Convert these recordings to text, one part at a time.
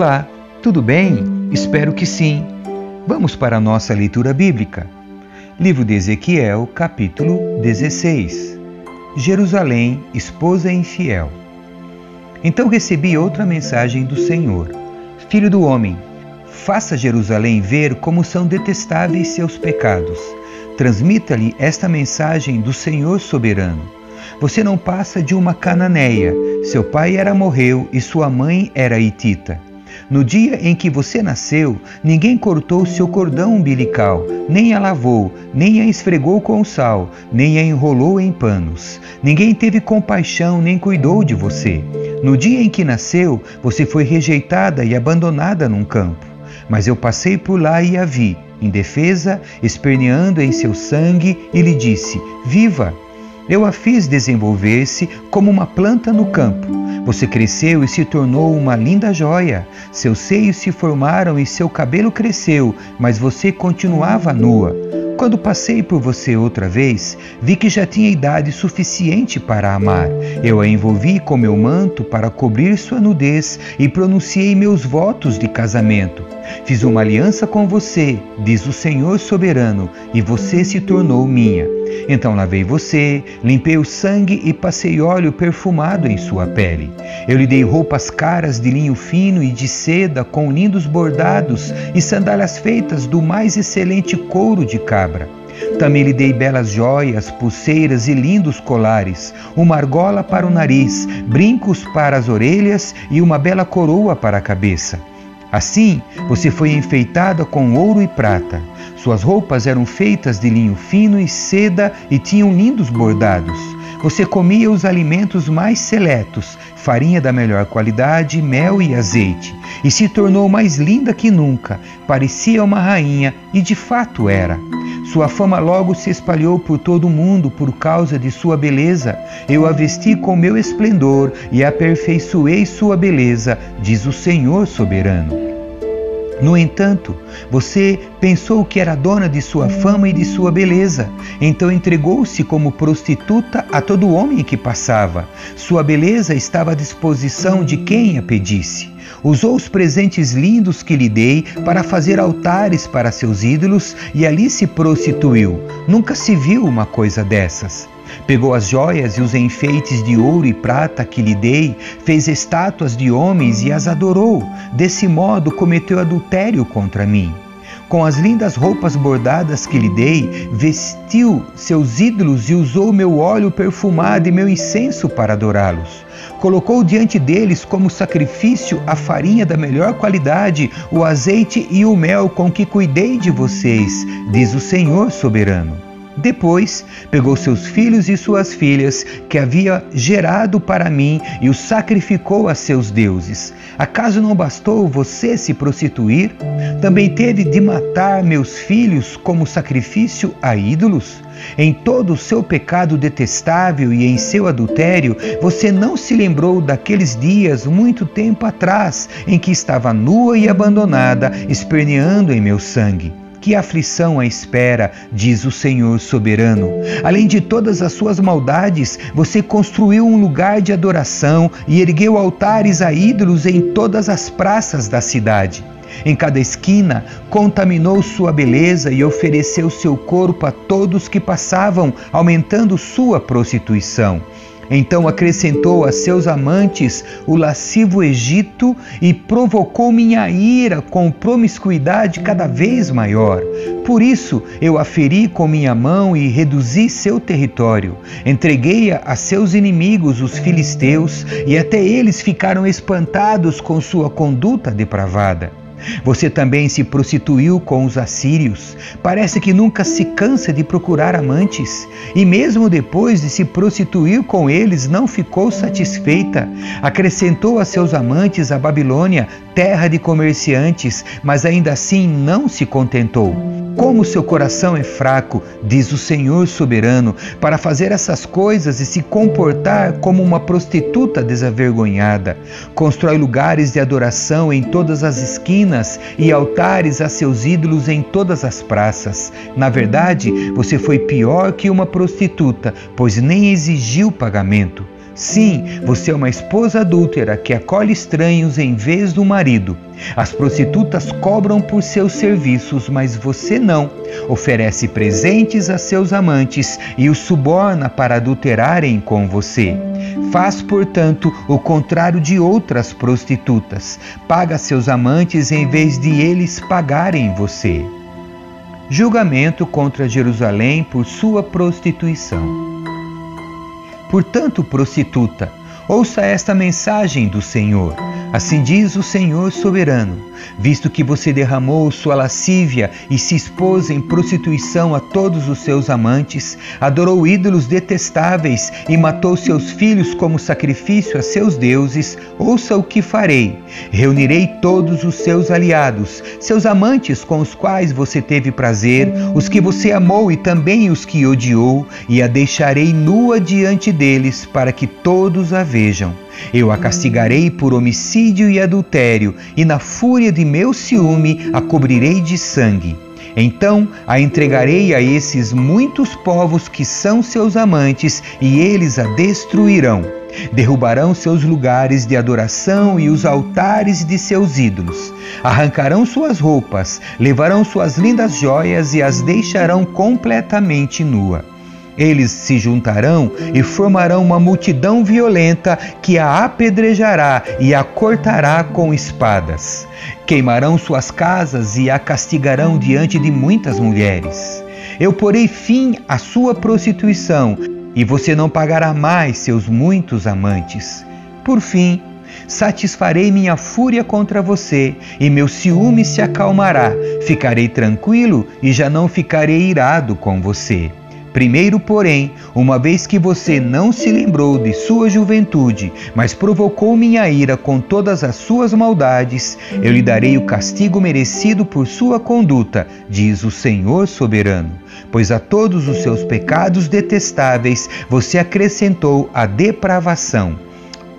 Olá, tudo bem? Espero que sim. Vamos para a nossa leitura bíblica. Livro de Ezequiel, capítulo 16. Jerusalém, esposa infiel. Então recebi outra mensagem do Senhor: Filho do homem, faça Jerusalém ver como são detestáveis seus pecados. Transmita-lhe esta mensagem do Senhor soberano. Você não passa de uma cananeia. Seu pai era morreu e sua mãe era hitita. No dia em que você nasceu, ninguém cortou seu cordão umbilical, nem a lavou, nem a esfregou com sal, nem a enrolou em panos. Ninguém teve compaixão nem cuidou de você. No dia em que nasceu, você foi rejeitada e abandonada num campo. Mas eu passei por lá e a vi, indefesa, esperneando em seu sangue, e lhe disse: Viva! Eu a fiz desenvolver-se como uma planta no campo. Você cresceu e se tornou uma linda joia. Seus seios se formaram e seu cabelo cresceu, mas você continuava nua. Quando passei por você outra vez, vi que já tinha idade suficiente para amar. Eu a envolvi com meu manto para cobrir sua nudez e pronunciei meus votos de casamento. Fiz uma aliança com você, diz o Senhor soberano, e você se tornou minha. Então lavei você, limpei o sangue e passei óleo perfumado em sua pele. Eu lhe dei roupas caras de linho fino e de seda com lindos bordados e sandálias feitas do mais excelente couro de cabra. Também lhe dei belas joias, pulseiras e lindos colares, uma argola para o nariz, brincos para as orelhas e uma bela coroa para a cabeça. Assim, você foi enfeitada com ouro e prata. Suas roupas eram feitas de linho fino e seda e tinham lindos bordados. Você comia os alimentos mais seletos, farinha da melhor qualidade, mel e azeite, e se tornou mais linda que nunca. Parecia uma rainha e de fato era. Sua fama logo se espalhou por todo o mundo por causa de sua beleza. Eu a vesti com meu esplendor e aperfeiçoei sua beleza, diz o Senhor soberano. No entanto, você pensou que era dona de sua fama e de sua beleza, então entregou-se como prostituta a todo homem que passava. Sua beleza estava à disposição de quem a pedisse. Usou os presentes lindos que lhe dei para fazer altares para seus ídolos e ali se prostituiu. Nunca se viu uma coisa dessas. Pegou as joias e os enfeites de ouro e prata que lhe dei, fez estátuas de homens e as adorou. Desse modo cometeu adultério contra mim. Com as lindas roupas bordadas que lhe dei, vestiu seus ídolos e usou meu óleo perfumado e meu incenso para adorá-los. Colocou diante deles como sacrifício a farinha da melhor qualidade, o azeite e o mel com que cuidei de vocês, diz o Senhor soberano. Depois pegou seus filhos e suas filhas, que havia gerado para mim, e os sacrificou a seus deuses. Acaso não bastou você se prostituir? Também teve de matar meus filhos como sacrifício a ídolos? Em todo o seu pecado detestável e em seu adultério, você não se lembrou daqueles dias muito tempo atrás em que estava nua e abandonada, esperneando em meu sangue. Que aflição a espera, diz o Senhor soberano. Além de todas as suas maldades, você construiu um lugar de adoração e ergueu altares a ídolos em todas as praças da cidade. Em cada esquina, contaminou sua beleza e ofereceu seu corpo a todos que passavam, aumentando sua prostituição. Então acrescentou a seus amantes o lascivo Egito e provocou minha ira com promiscuidade cada vez maior. Por isso eu a feri com minha mão e reduzi seu território. Entreguei-a a seus inimigos, os filisteus, e até eles ficaram espantados com sua conduta depravada. Você também se prostituiu com os assírios. Parece que nunca se cansa de procurar amantes. E mesmo depois de se prostituir com eles, não ficou satisfeita. Acrescentou a seus amantes a Babilônia, terra de comerciantes, mas ainda assim não se contentou. Como seu coração é fraco, diz o Senhor soberano, para fazer essas coisas e se comportar como uma prostituta desavergonhada. Constrói lugares de adoração em todas as esquinas e altares a seus ídolos em todas as praças. Na verdade, você foi pior que uma prostituta, pois nem exigiu pagamento. Sim, você é uma esposa adúltera que acolhe estranhos em vez do marido. As prostitutas cobram por seus serviços, mas você não. Oferece presentes a seus amantes e os suborna para adulterarem com você. Faz, portanto, o contrário de outras prostitutas. Paga seus amantes em vez de eles pagarem você. Julgamento contra Jerusalém por sua prostituição. Portanto, prostituta, ouça esta mensagem do Senhor. Assim diz o Senhor soberano: visto que você derramou sua lascívia e se expôs em prostituição a todos os seus amantes, adorou ídolos detestáveis e matou seus filhos como sacrifício a seus deuses, ouça o que farei. Reunirei todos os seus aliados, seus amantes com os quais você teve prazer, os que você amou e também os que odiou, e a deixarei nua diante deles para que todos a vejam. Eu a castigarei por homicídio e adultério, e na fúria de meu ciúme a cobrirei de sangue. Então a entregarei a esses muitos povos que são seus amantes, e eles a destruirão. Derrubarão seus lugares de adoração e os altares de seus ídolos. Arrancarão suas roupas, levarão suas lindas joias e as deixarão completamente nua. Eles se juntarão e formarão uma multidão violenta que a apedrejará e a cortará com espadas. Queimarão suas casas e a castigarão diante de muitas mulheres. Eu porei fim à sua prostituição e você não pagará mais seus muitos amantes. Por fim, satisfarei minha fúria contra você e meu ciúme se acalmará. Ficarei tranquilo e já não ficarei irado com você. Primeiro, porém, uma vez que você não se lembrou de sua juventude, mas provocou minha ira com todas as suas maldades, eu lhe darei o castigo merecido por sua conduta, diz o Senhor soberano. Pois a todos os seus pecados detestáveis você acrescentou a depravação.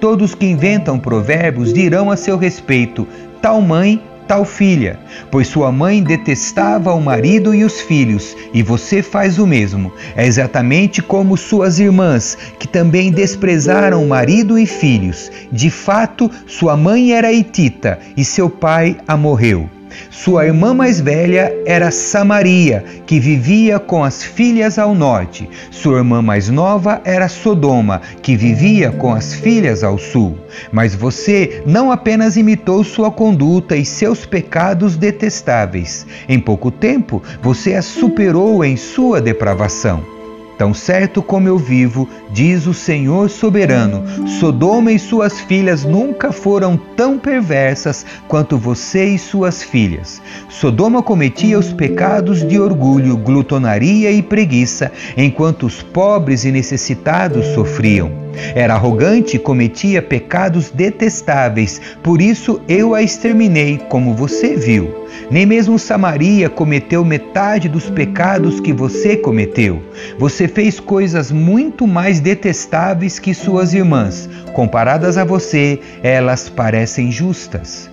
Todos que inventam provérbios dirão a seu respeito: tal mãe tal filha, pois sua mãe detestava o marido e os filhos, e você faz o mesmo. É exatamente como suas irmãs, que também desprezaram marido e filhos. De fato, sua mãe era hitita e seu pai a morreu. Sua irmã mais velha era Samaria, que vivia com as filhas ao norte. Sua irmã mais nova era Sodoma, que vivia com as filhas ao sul. Mas você não apenas imitou sua conduta e seus pecados detestáveis. Em pouco tempo, você a superou em sua depravação. Tão certo como eu vivo, diz o Senhor soberano, Sodoma e suas filhas nunca foram tão perversas quanto você e suas filhas. Sodoma cometia os pecados de orgulho, glutonaria e preguiça, enquanto os pobres e necessitados sofriam. Era arrogante e cometia pecados detestáveis, por isso eu a exterminei, como você viu. Nem mesmo Samaria cometeu metade dos pecados que você cometeu. Você fez coisas muito mais detestáveis que suas irmãs. Comparadas a você, elas parecem justas.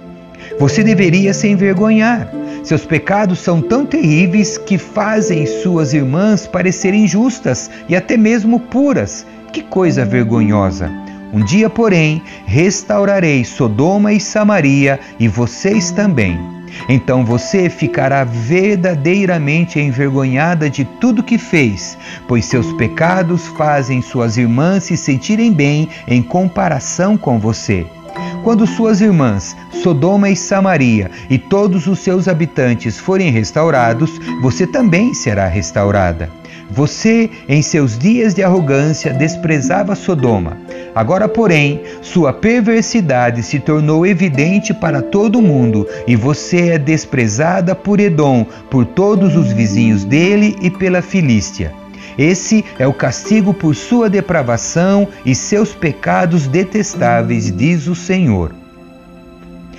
Você deveria se envergonhar. Seus pecados são tão terríveis que fazem suas irmãs parecerem justas e até mesmo puras. Que coisa vergonhosa! Um dia, porém, restaurarei Sodoma e Samaria e vocês também. Então você ficará verdadeiramente envergonhada de tudo que fez, pois seus pecados fazem suas irmãs se sentirem bem em comparação com você. Quando suas irmãs, Sodoma e Samaria, e todos os seus habitantes forem restaurados, você também será restaurada. Você, em seus dias de arrogância, desprezava Sodoma. Agora, porém, sua perversidade se tornou evidente para todo mundo e você é desprezada por Edom, por todos os vizinhos dele e pela Filístia. Esse é o castigo por sua depravação e seus pecados detestáveis, diz o Senhor.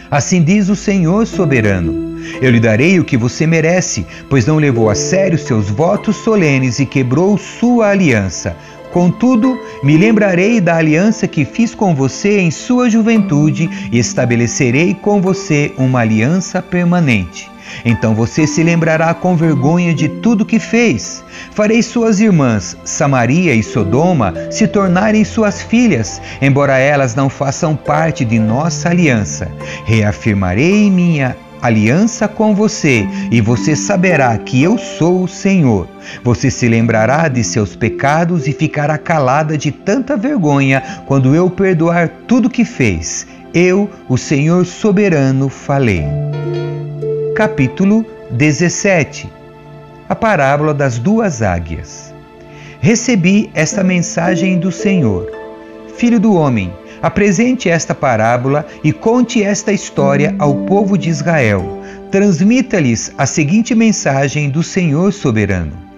Assim diz o Senhor soberano. Eu lhe darei o que você merece, pois não levou a sério seus votos solenes e quebrou sua aliança. Contudo, me lembrarei da aliança que fiz com você em sua juventude e estabelecerei com você uma aliança permanente. Então você se lembrará com vergonha de tudo que fez. Farei suas irmãs, Samaria e Sodoma, se tornarem suas filhas, embora elas não façam parte de nossa aliança. Reafirmarei minha aliança com você, e você saberá que eu sou o Senhor. Você se lembrará de seus pecados e ficará calada de tanta vergonha quando eu perdoar tudo que fez. Eu, o Senhor soberano, falei. Capítulo 17 A parábola das duas águias. Recebi esta mensagem do Senhor. Filho do homem, Apresente esta parábola e conte esta história ao povo de Israel. Transmita-lhes a seguinte mensagem do Senhor soberano.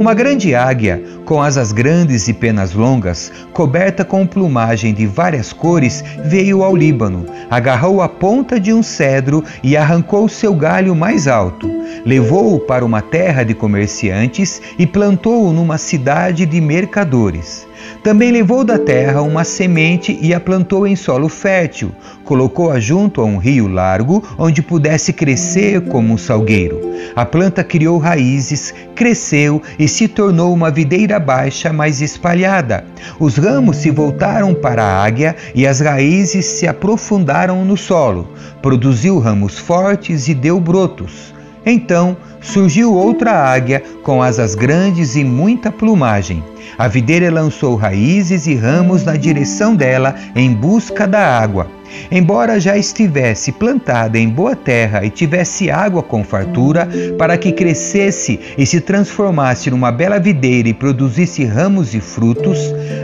Uma grande águia, com asas grandes e penas longas, coberta com plumagem de várias cores, veio ao Líbano, agarrou a ponta de um cedro e arrancou seu galho mais alto. Levou-o para uma terra de comerciantes e plantou-o numa cidade de mercadores. Também levou da terra uma semente e a plantou em solo fértil. Colocou-a junto a um rio largo, onde pudesse crescer como um salgueiro. A planta criou raízes, cresceu e se tornou uma videira baixa mais espalhada. Os ramos se voltaram para a águia e as raízes se aprofundaram no solo. Produziu ramos fortes e deu brotos. Então surgiu outra águia com asas grandes e muita plumagem. A videira lançou raízes e ramos na direção dela em busca da água. Embora já estivesse plantada em boa terra e tivesse água com fartura, para que crescesse e se transformasse numa bela videira e produzisse ramos e frutos,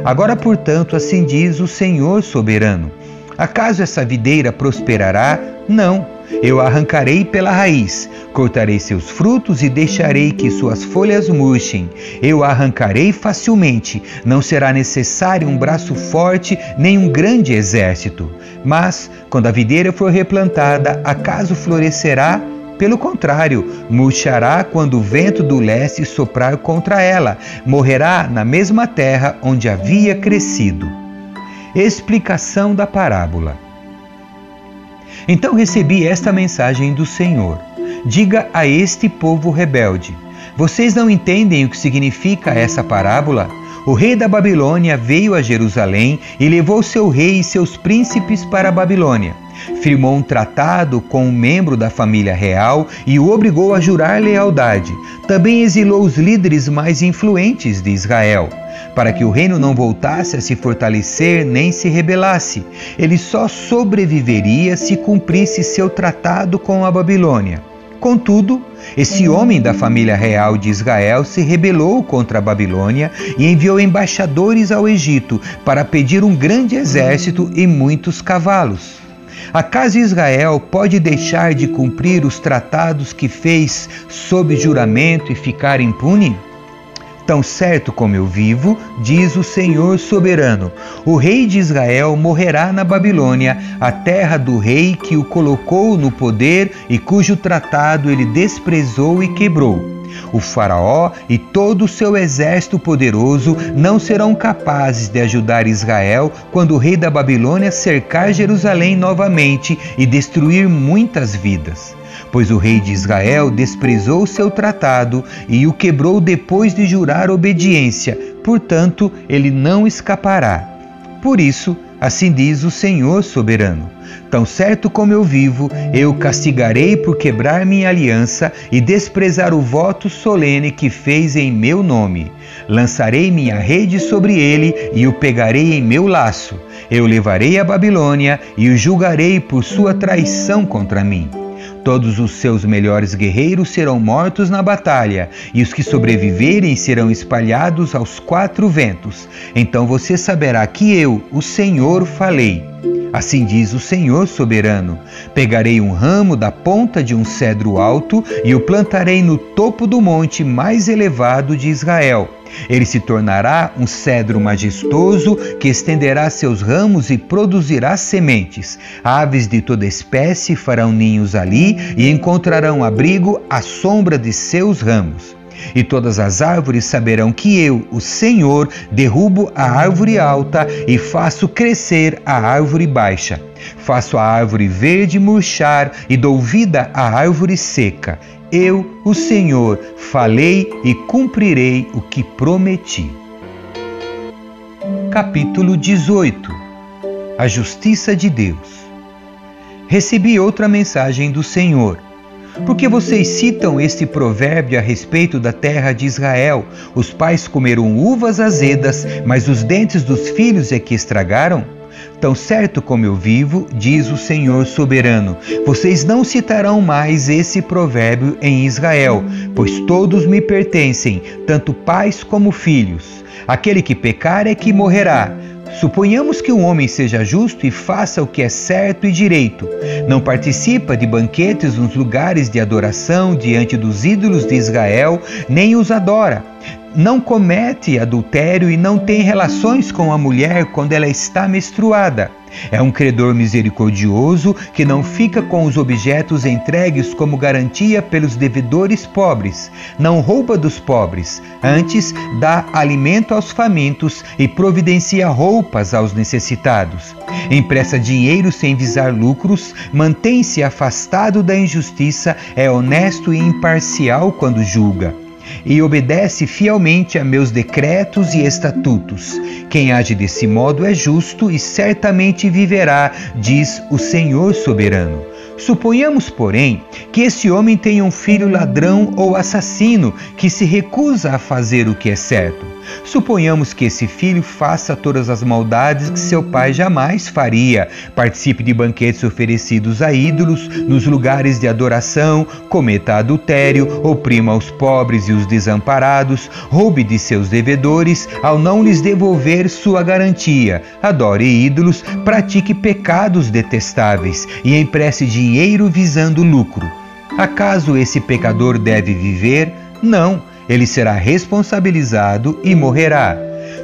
agora, portanto, assim diz o Senhor soberano: Acaso essa videira prosperará? Não eu arrancarei pela raiz, cortarei seus frutos e deixarei que suas folhas murchem. Eu arrancarei facilmente, não será necessário um braço forte nem um grande exército. Mas, quando a videira for replantada, acaso florescerá? Pelo contrário, murchará quando o vento do leste soprar contra ela, morrerá na mesma terra onde havia crescido. Explicação da parábola. Então recebi esta mensagem do Senhor: Diga a este povo rebelde: Vocês não entendem o que significa essa parábola? O rei da Babilônia veio a Jerusalém e levou seu rei e seus príncipes para a Babilônia. Firmou um tratado com um membro da família real e o obrigou a jurar lealdade. Também exilou os líderes mais influentes de Israel para que o reino não voltasse a se fortalecer nem se rebelasse. Ele só sobreviveria se cumprisse seu tratado com a Babilônia. Contudo, esse homem da família real de Israel se rebelou contra a Babilônia e enviou embaixadores ao Egito para pedir um grande exército e muitos cavalos. Acaso Israel pode deixar de cumprir os tratados que fez sob juramento e ficar impune? Tão certo como eu vivo, diz o Senhor soberano, o rei de Israel morrerá na Babilônia, a terra do rei que o colocou no poder e cujo tratado ele desprezou e quebrou. O Faraó e todo o seu exército poderoso não serão capazes de ajudar Israel quando o rei da Babilônia cercar Jerusalém novamente e destruir muitas vidas pois o rei de Israel desprezou seu tratado e o quebrou depois de jurar obediência, portanto, ele não escapará. Por isso, assim diz o Senhor soberano: Tão certo como eu vivo, eu castigarei por quebrar minha aliança e desprezar o voto solene que fez em meu nome. Lançarei minha rede sobre ele e o pegarei em meu laço. Eu levarei a Babilônia e o julgarei por sua traição contra mim. Todos os seus melhores guerreiros serão mortos na batalha, e os que sobreviverem serão espalhados aos quatro ventos. Então você saberá que eu, o Senhor, falei. Assim diz o Senhor soberano: Pegarei um ramo da ponta de um cedro alto e o plantarei no topo do monte mais elevado de Israel ele se tornará um cedro majestoso que estenderá seus ramos e produzirá sementes. Aves de toda espécie farão ninhos ali e encontrarão abrigo à sombra de seus ramos. E todas as árvores saberão que eu, o Senhor, derrubo a árvore alta e faço crescer a árvore baixa. Faço a árvore verde murchar e dou vida à árvore seca. Eu, o Senhor, falei e cumprirei o que prometi. Capítulo 18 A Justiça de Deus Recebi outra mensagem do Senhor. Porque vocês citam este provérbio a respeito da terra de Israel: os pais comeram uvas azedas, mas os dentes dos filhos é que estragaram? Tão certo como eu vivo, diz o Senhor soberano, vocês não citarão mais esse provérbio em Israel, pois todos me pertencem, tanto pais como filhos. Aquele que pecar é que morrerá. Suponhamos que um homem seja justo e faça o que é certo e direito. Não participa de banquetes nos lugares de adoração diante dos ídolos de Israel, nem os adora não comete adultério e não tem relações com a mulher quando ela está menstruada. É um credor misericordioso que não fica com os objetos entregues como garantia pelos devedores pobres, não rouba dos pobres, antes dá alimento aos famintos e providencia roupas aos necessitados. Empresta dinheiro sem visar lucros, mantém-se afastado da injustiça, é honesto e imparcial quando julga e obedece fielmente a meus decretos e estatutos. Quem age desse modo é justo e certamente viverá, diz o Senhor soberano. Suponhamos, porém, que esse homem tenha um filho ladrão ou assassino que se recusa a fazer o que é certo. Suponhamos que esse filho faça todas as maldades que seu pai jamais faria, participe de banquetes oferecidos a ídolos, nos lugares de adoração, cometa adultério, oprima os pobres e os desamparados, roube de seus devedores ao não lhes devolver sua garantia, adore ídolos, pratique pecados detestáveis e empreste dinheiro visando lucro. Acaso esse pecador deve viver? Não ele será responsabilizado e morrerá.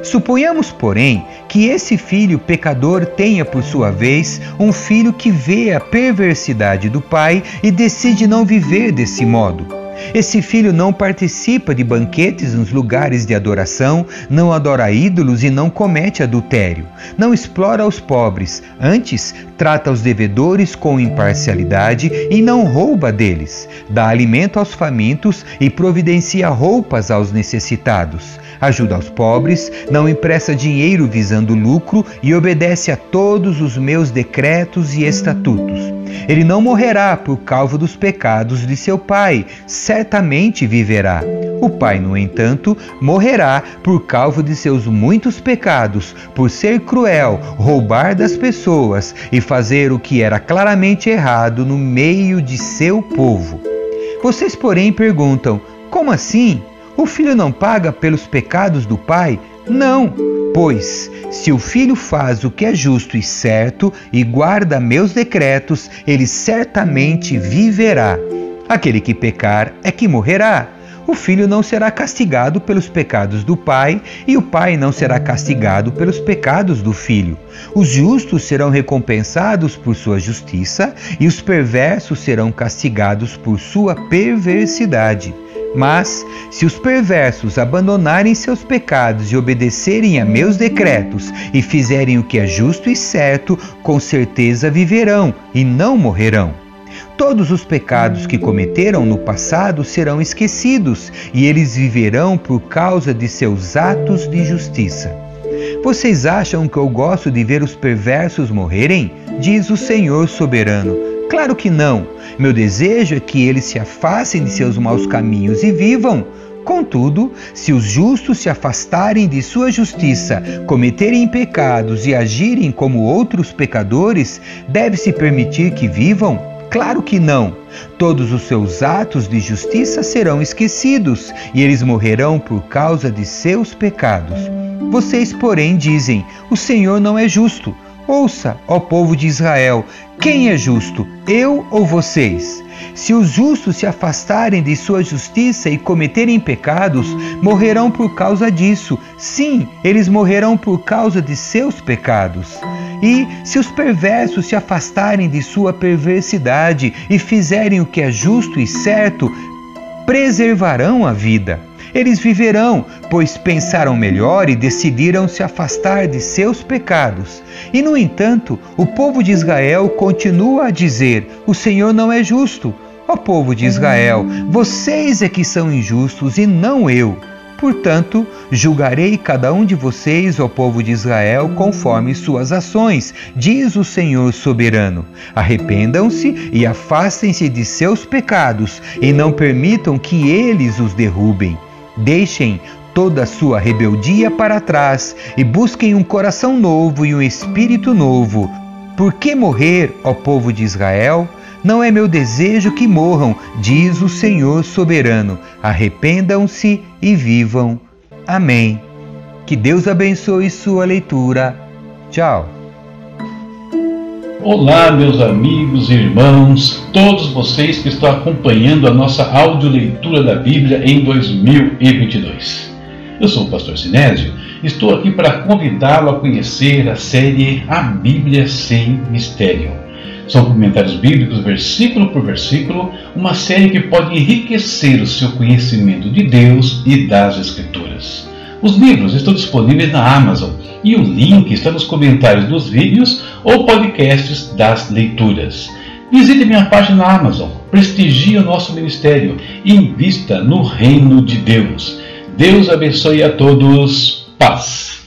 Suponhamos, porém, que esse filho pecador tenha, por sua vez, um filho que vê a perversidade do pai e decide não viver desse modo. Esse filho não participa de banquetes nos lugares de adoração, não adora ídolos e não comete adultério. Não explora os pobres, antes trata os devedores com imparcialidade e não rouba deles. Dá alimento aos famintos e providencia roupas aos necessitados. Ajuda aos pobres, não empresta dinheiro visando lucro e obedece a todos os meus decretos e estatutos. Ele não morrerá por causa dos pecados de seu pai, certamente viverá. O pai, no entanto, morrerá por causa de seus muitos pecados, por ser cruel, roubar das pessoas e fazer o que era claramente errado no meio de seu povo. Vocês, porém, perguntam: como assim? O filho não paga pelos pecados do pai? Não, pois se o filho faz o que é justo e certo e guarda meus decretos, ele certamente viverá. Aquele que pecar é que morrerá. O filho não será castigado pelos pecados do pai, e o pai não será castigado pelos pecados do filho. Os justos serão recompensados por sua justiça, e os perversos serão castigados por sua perversidade. Mas, se os perversos abandonarem seus pecados e obedecerem a meus decretos e fizerem o que é justo e certo, com certeza viverão e não morrerão. Todos os pecados que cometeram no passado serão esquecidos e eles viverão por causa de seus atos de justiça. Vocês acham que eu gosto de ver os perversos morrerem? Diz o Senhor soberano. Claro que não. Meu desejo é que eles se afastem de seus maus caminhos e vivam. Contudo, se os justos se afastarem de sua justiça, cometerem pecados e agirem como outros pecadores, deve-se permitir que vivam? Claro que não. Todos os seus atos de justiça serão esquecidos e eles morrerão por causa de seus pecados. Vocês, porém, dizem: O Senhor não é justo. Ouça, ó povo de Israel, quem é justo, eu ou vocês? Se os justos se afastarem de sua justiça e cometerem pecados, morrerão por causa disso. Sim, eles morrerão por causa de seus pecados. E se os perversos se afastarem de sua perversidade e fizerem o que é justo e certo, preservarão a vida. Eles viverão, pois pensaram melhor e decidiram se afastar de seus pecados. E, no entanto, o povo de Israel continua a dizer: O Senhor não é justo. Ó povo de Israel, vocês é que são injustos e não eu. Portanto, julgarei cada um de vocês, ó povo de Israel, conforme suas ações, diz o Senhor soberano. Arrependam-se e afastem-se de seus pecados, e não permitam que eles os derrubem. Deixem toda a sua rebeldia para trás e busquem um coração novo e um espírito novo. Por que morrer, ó povo de Israel? Não é meu desejo que morram, diz o Senhor soberano. Arrependam-se e vivam. Amém. Que Deus abençoe sua leitura. Tchau. Olá, meus amigos e irmãos, todos vocês que estão acompanhando a nossa audioleitura da Bíblia em 2022. Eu sou o pastor Sinésio, estou aqui para convidá-lo a conhecer a série A Bíblia Sem Mistério. São comentários bíblicos, versículo por versículo, uma série que pode enriquecer o seu conhecimento de Deus e das Escrituras. Os livros estão disponíveis na Amazon e o link está nos comentários dos vídeos ou podcasts das leituras. Visite minha página na Amazon, prestigie o nosso ministério e invista no reino de Deus. Deus abençoe a todos. Paz.